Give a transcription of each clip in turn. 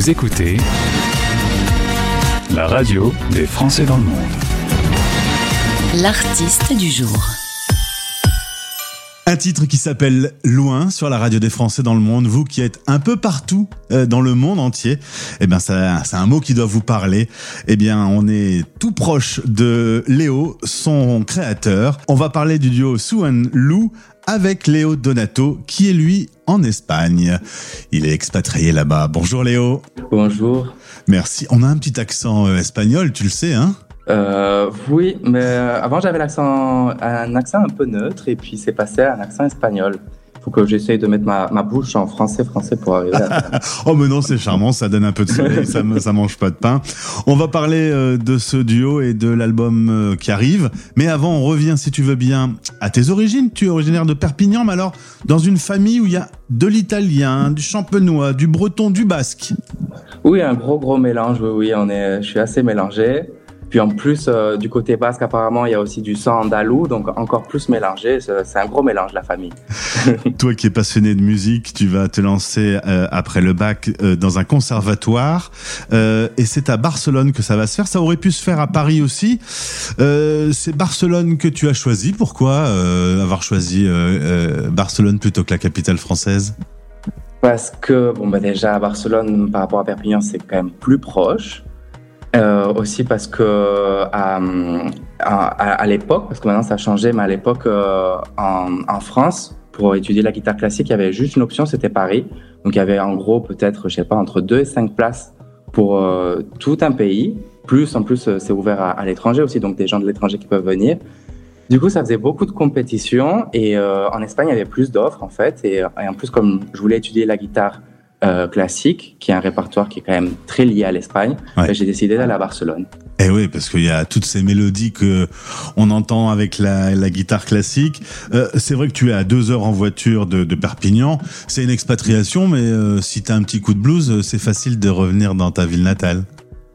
Vous écoutez la radio des Français dans le monde. L'artiste du jour. Un titre qui s'appelle Loin sur la radio des Français dans le monde. Vous qui êtes un peu partout euh, dans le monde entier, eh bien, c'est un mot qui doit vous parler. Eh bien, on est tout proche de Léo, son créateur. On va parler du duo Sue Lou avec Léo Donato, qui est lui en Espagne. Il est expatrié là-bas. Bonjour Léo. Bonjour. Merci. On a un petit accent euh, espagnol, tu le sais, hein? Euh, oui, mais euh, avant j'avais l'accent, un accent un peu neutre et puis c'est passé à un accent espagnol. Il faut que j'essaye de mettre ma, ma, bouche en français français pour arriver à... oh mais non, c'est charmant, ça donne un peu de soleil, ça, ça mange pas de pain. On va parler euh, de ce duo et de l'album qui arrive, mais avant on revient si tu veux bien à tes origines. Tu es originaire de Perpignan, mais alors dans une famille où il y a de l'italien, du champenois, du breton, du basque. Oui, un gros gros mélange. Oui, oui, on est, je suis assez mélangé. Puis en plus, euh, du côté basque, apparemment, il y a aussi du sang andalou, donc encore plus mélangé. C'est un gros mélange, la famille. Toi qui es passionné de musique, tu vas te lancer euh, après le bac euh, dans un conservatoire. et c'est à Barcelone que ça va se faire. Ça aurait pu se faire à Paris aussi. c'est Barcelone que tu as choisi. Pourquoi avoir choisi Barcelone plutôt que la capitale française? Parce que, bon, bah déjà, à Barcelone, par rapport à Perpignan, c'est quand même plus proche. Euh, aussi parce que euh, à, à, l'époque, parce que maintenant ça a changé, mais à l'époque euh, en, France, pour étudier la guitare classique, il y avait juste une option, c'était Paris. Donc il y avait en gros peut-être, je sais pas, entre 2 et 5 places pour tout un pays. Plus en plus, c'est ouvert à, à l'étranger aussi, donc des gens de l'étranger qui peuvent venir. Du coup, ça faisait beaucoup de compétitions et en Espagne, il y avait plus d'offres en fait. Et, et en plus, comme je voulais étudier la guitare euh, classique, qui est un répertoire qui est quand même très lié à l'Espagne, ouais. Ben, j'ai décidé d'aller à Barcelone. Et eh oui, parce qu'il y a toutes ces mélodies que on entend avec la, la guitare classique. Euh, c'est vrai que tu es à deux heures en voiture de, de Perpignan. C'est une expatriation, mais euh, si tu as un petit coup de blues, c'est facile de revenir dans ta ville natale.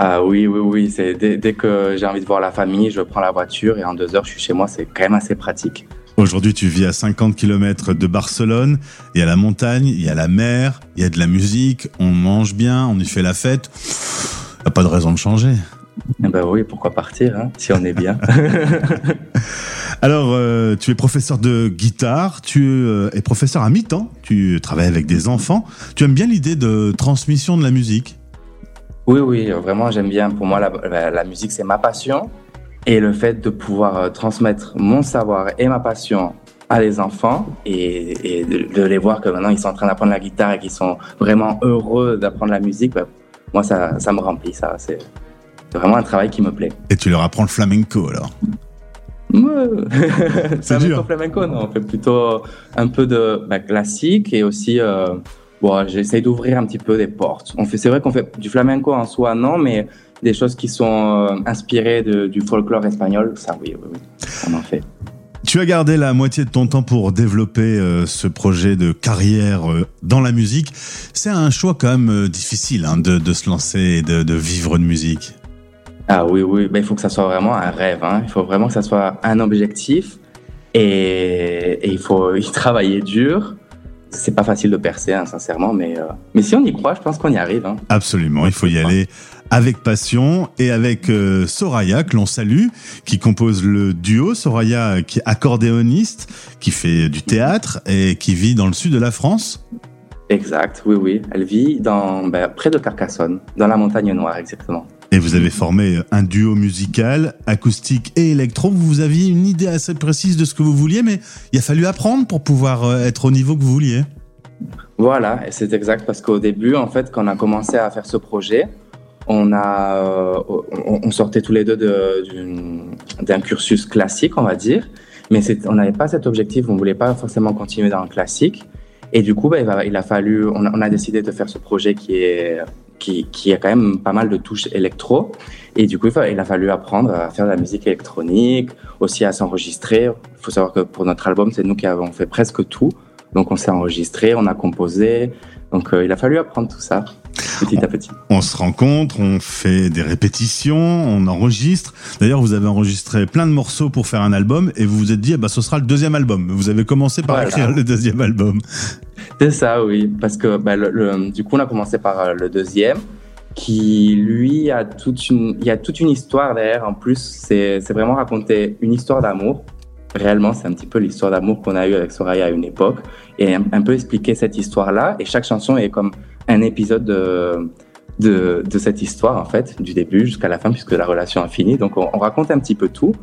Ah oui, oui, oui. C'est dès, dès que j'ai envie de voir la famille, je prends la voiture et en deux heures, je suis chez moi. C'est quand même assez pratique. Aujourd'hui, tu vis à 50 km de Barcelone. Il y a la montagne, il y a la mer, il y a de la musique, on mange bien, on y fait la fête. Il n'y a pas de raison de changer. Eh ben oui, pourquoi partir hein, si on est bien. Alors, euh, tu es professeur de guitare, tu euh, es professeur à mi-temps, tu travailles avec des enfants. Tu aimes bien l'idée de transmission de la musique? Oui, oui, vraiment, j'aime bien. Pour moi, la musique, c'est ma passion. Et le fait de pouvoir euh, transmettre mon savoir et ma passion à les enfants et, et de, de, les voir que maintenant ils sont en train d'apprendre la guitare et qu'ils sont vraiment heureux d'apprendre la musique, bah, moi ça, ça me remplit, ça c'est vraiment un travail qui me plaît. Et tu leur apprends le flamenco alors? C'est dur. flamenco, non, on fait plutôt un peu de bah, classique et aussi euh, bon, j'essaie d'ouvrir un petit peu des portes. On fait, c'est vrai qu'on fait du flamenco en soi, non, mais des choses qui sont euh, inspirées de, du folklore espagnol, ça oui, oui, oui, on en fait. Tu as gardé la moitié de ton temps pour développer euh, ce projet de carrière euh, dans la musique. C'est un choix quand même euh, difficile hein, de, de, se lancer et de, de, vivre de musique. Ah oui, oui, ben, il faut que ça soit vraiment un rêve. Hein. Il faut vraiment que ça soit un objectif et, et il faut y travailler dur c'est pas facile de percer, hein, sincèrement, mais, euh, mais si on y croit, je pense qu'on y arrive. Hein. Absolument, il faut y aller avec passion et avec euh, Soraya, que l'on salue, qui compose le duo. Soraya, qui est accordéoniste, qui fait du théâtre et qui vit dans le sud de la France. Exact, oui, oui. Elle vit dans, ben, près de Carcassonne, dans la montagne noire, exactement. Et vous avez formé un duo musical, acoustique et électro. Vous aviez une idée assez précise de ce que vous vouliez, mais il a fallu apprendre pour pouvoir euh, être au niveau que vous vouliez. Voilà, et c'est exact parce qu'au début, en fait, quand on a commencé à faire ce projet, on euh, sortait tous les deux d'un cursus classique, on va dire, mais on n'avait pas cet objectif, on voulait pas forcément continuer dans le classique. Et du coup, bah, il, a fallu, on a, décidé de faire ce projet qui est qui, a quand même pas mal de touches électro. Et du coup, il a fallu apprendre à faire de la musique électronique, aussi à s'enregistrer. Il faut savoir que pour notre album, c'est nous qui avons fait presque tout. Donc on s'est enregistré, on a composé. Donc euh, il a fallu apprendre tout ça. Petit à petit. On se rencontre, on fait des répétitions, on enregistre. D'ailleurs, vous avez enregistré plein de morceaux pour faire un album et vous vous êtes dit, ah bah, ce sera le deuxième album. Vous avez commencé par écrire le deuxième album. C'est ça, oui. Parce que bah, le, du coup, on a commencé par euh, le deuxième qui, lui, a toute une, il y a toute une histoire derrière. En plus, c'est vraiment raconter une histoire d'amour réellement, c'est un petit peu l'histoire d'amour qu'on a eue avec Soraya à une époque, et un, peu expliquer cette histoire-là. Et chaque chanson est comme un épisode de, de, de cette histoire, en fait, du début jusqu'à la fin, puisque la relation est finie. Donc, on, raconte un petit peu tout.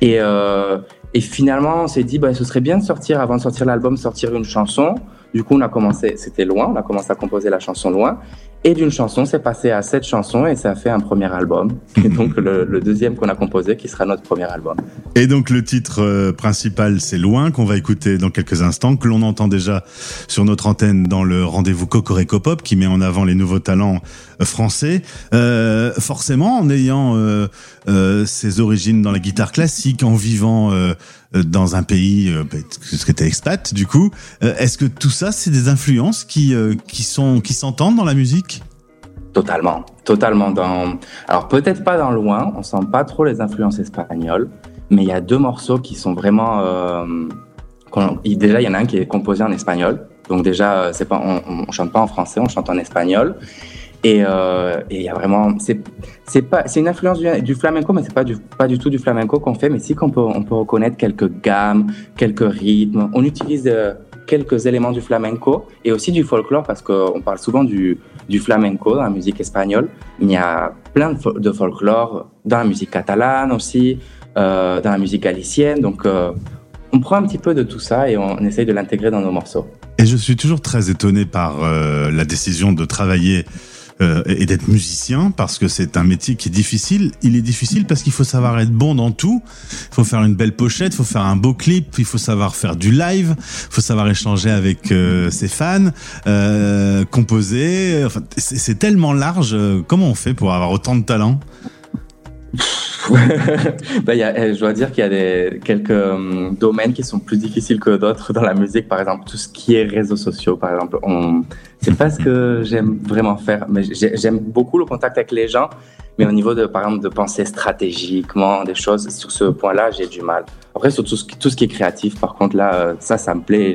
Et, euh, et finalement, on s'est dit, bah, ce serait bien de sortir, avant de sortir l'album, sortir une chanson. Du coup, on a commencé, c'était loin, on a commencé à composer la chanson loin. Et d'une chanson, c'est passé à sept chansons et ça a fait un premier album. Et donc le, deuxième qu'on a composé qui sera notre premier album. Et donc le titre euh, principal, c'est Loin, qu'on va écouter dans quelques instants, que l'on entend déjà sur notre antenne dans le rendez-vous Cocorico Pop qui met en avant les nouveaux talents euh, français. Euh, forcément, en ayant euh, euh, ses origines dans la guitare classique, en vivant euh, dans un pays, euh, bah, que tu expat, du coup, est-ce que tout ça, c'est des influences qui, qui sont qui s'entendent dans la musique? Totalement, totalement. Dans... Alors peut-être pas dans loin, on sent pas trop les influences espagnoles, mais il y a deux morceaux qui sont vraiment. Déjà, il y en a un qui est composé en espagnol, donc déjà, c'est pas, on, on chante pas en français, on chante en espagnol. Euh, et il y a vraiment, c'est pas, c'est une influence du, flamenco, mais c'est pas du pas du tout du flamenco qu'on fait, mais si qu'on peut on peut reconnaître quelques gammes, quelques rythmes. On utilise euh, quelques éléments du flamenco et aussi du folklore parce qu'on parle souvent du du flamenco dans la musique espagnole, il y a plein de, folklore dans la musique catalane aussi, euh, dans la musique galicienne. Donc on prend un petit peu de tout ça et on essaye de l'intégrer dans nos morceaux. Et je suis toujours très étonné par la décision de travailler euh, et d'être musicien parce que c'est un métier qui est difficile. Il est difficile parce qu'il faut savoir être bon dans tout. Il faut faire une belle pochette, il faut faire un beau clip, il faut savoir faire du live, il faut savoir échanger avec euh, ses fans, euh, composer. Enfin, c'est tellement large. Comment on fait pour avoir autant de talent? bah, y a, eh, je dois dire qu'il y a des, quelques euh, domaines qui sont plus difficiles que d'autres dans la musique. Par exemple, tout ce qui est réseaux sociaux, par exemple. C'est pas ce que j'aime vraiment faire, mais j'aime beaucoup le contact avec les gens. Mais au niveau de, par exemple, de penser stratégiquement, des choses, sur ce point-là, j'ai du mal. Après, sur tout ce, tout ce qui est créatif, par contre, là, euh, ça, ça me plaît.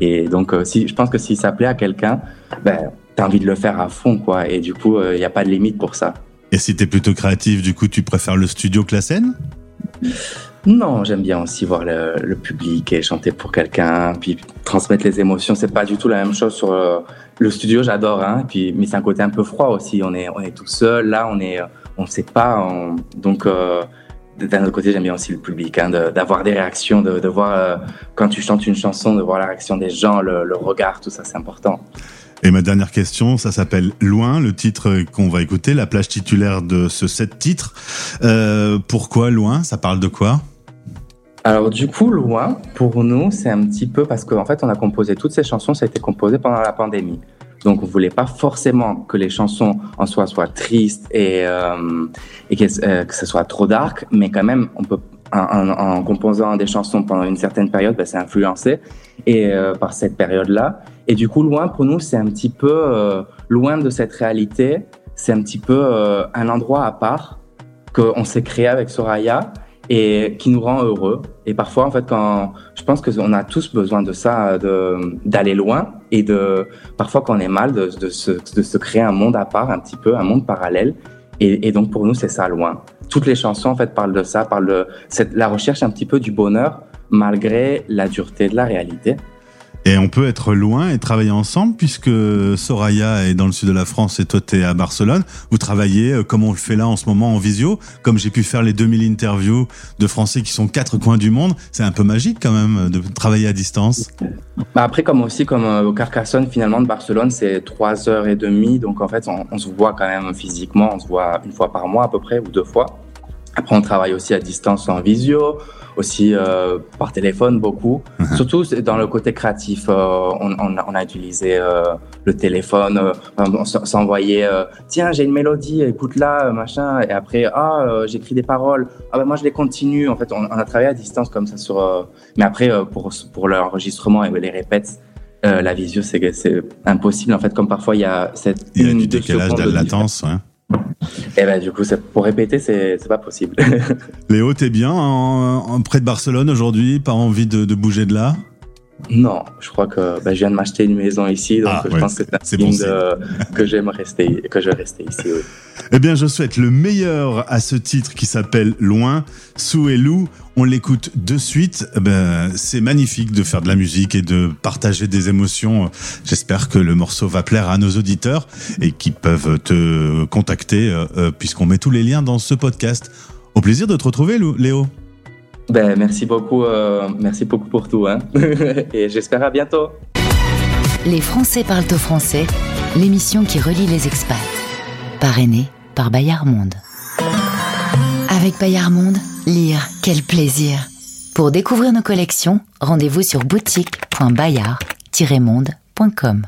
Et donc, euh, si, je pense que si ça plaît à quelqu'un, ben, t'as envie de le faire à fond, quoi. Et du coup, il n'y a pas de limite pour ça. Et si t'es plutôt créatif, du coup, tu préfères le studio que la scène? Non, j'aime bien aussi voir le, public et chanter pour quelqu'un, puis transmettre les émotions. C'est pas du tout la même chose sur euh, le studio. J'adore, hein. Puis, mais c'est un côté un peu froid aussi. On est, on est tout seul. Là, on est, on sait pas. donc, euh, d'un autre côté, j'aime bien aussi le public, hein, d'avoir des réactions, de, voir euh, quand tu chantes une chanson, de voir la réaction des gens, le regard, tout ça, c'est important. Et ma dernière question, ça s'appelle Loin, le titre qu'on va écouter, la plage titulaire de ce sept titres. Euh, pourquoi Loin? Ça parle de quoi? Alors du coup, Loin, pour nous, c'est un petit peu parce qu'en fait, on a composé toutes ces chansons, ça a été composé pendant la pandémie. Donc, on voulait pas forcément que les chansons en soi soient tristes et, euh, que, euh, que ce soit trop dark, mais quand même, on peut en, composant des chansons pendant une certaine période, ben, c'est influencé et euh, par cette période-là. Et du coup, loin pour nous, c'est un petit peu euh, loin de cette réalité. C'est un petit peu euh, un endroit à part qu'on s'est créé avec Soraya et qui nous rend heureux. Et parfois, en fait, quand je pense qu'on a tous besoin de ça, d'aller loin et de parfois quand on est mal, de, de se créer un monde à part, un petit peu, un monde parallèle. Et, donc pour nous, c'est ça loin toutes les chansons en fait parlent de ça, parlent de cette, la recherche un petit peu du bonheur malgré la dureté de la réalité. Et on peut être loin et travailler ensemble puisque Soraya est dans le sud de la France et toi t'es à Barcelone. Vous travaillez euh, comme on le fait là en ce moment en visio, comme j'ai pu faire les 2000 interviews de Français qui sont quatre coins du monde. C'est un peu magique quand même de travailler à distance. Bah après comme aussi comme euh, au Carcassonne finalement de Barcelone c'est trois heures et demie donc en fait on, on se voit quand même physiquement, on se voit une fois par mois à peu près ou deux fois. Après, on travaille aussi à distance en visio, aussi euh, par téléphone beaucoup. Mhm. Surtout dans le côté créatif, euh, on, on, a, on, a, utilisé euh, le téléphone, euh, on s'envoyait euh, tiens j'ai une mélodie, écoute-la, machin. Et après ah j'écris des paroles, ah ben moi je les continue. En fait, on, on a travaillé à distance comme ça sur. mais après pour pour l'enregistrement et les répètes, Euh, la visio, c'est c'est impossible en fait. Comme parfois il y a cette Il y a une, du décalage de latence. ouais. Et ben du coup, pour répéter, c'est pas possible. Léo, t'es bien en, en- près de Barcelone aujourd'hui Pas envie de bouger de là? Non, je crois que ben, je viens de m'acheter une maison ici, donc Ah, je ouais, pense que c'est bon que j'aime rester, que je vais rester ici. Oui. Eh bien, je souhaite le meilleur à ce titre qui s'appelle Loin. Sou et Lou, on l'écoute de suite. Eh Ben, c'est magnifique de faire de la musique et de partager des émotions. J'espère que le morceau va plaire à nos auditeurs et qui peuvent te contacter euh, euh, puisqu'on met tous les liens dans ce podcast. Au plaisir de te retrouver, Lou- Léo. Ben merci beaucoup, euh, merci beaucoup pour tout, hein. Et j'espère à bientôt. Les Français parlent au français, l'émission qui relie les expats. Parrainée par Bayard Monde. Avec Bayard Monde, lire, quel plaisir. Pour découvrir nos collections, rendez-vous sur boutique.bayard-monde.com.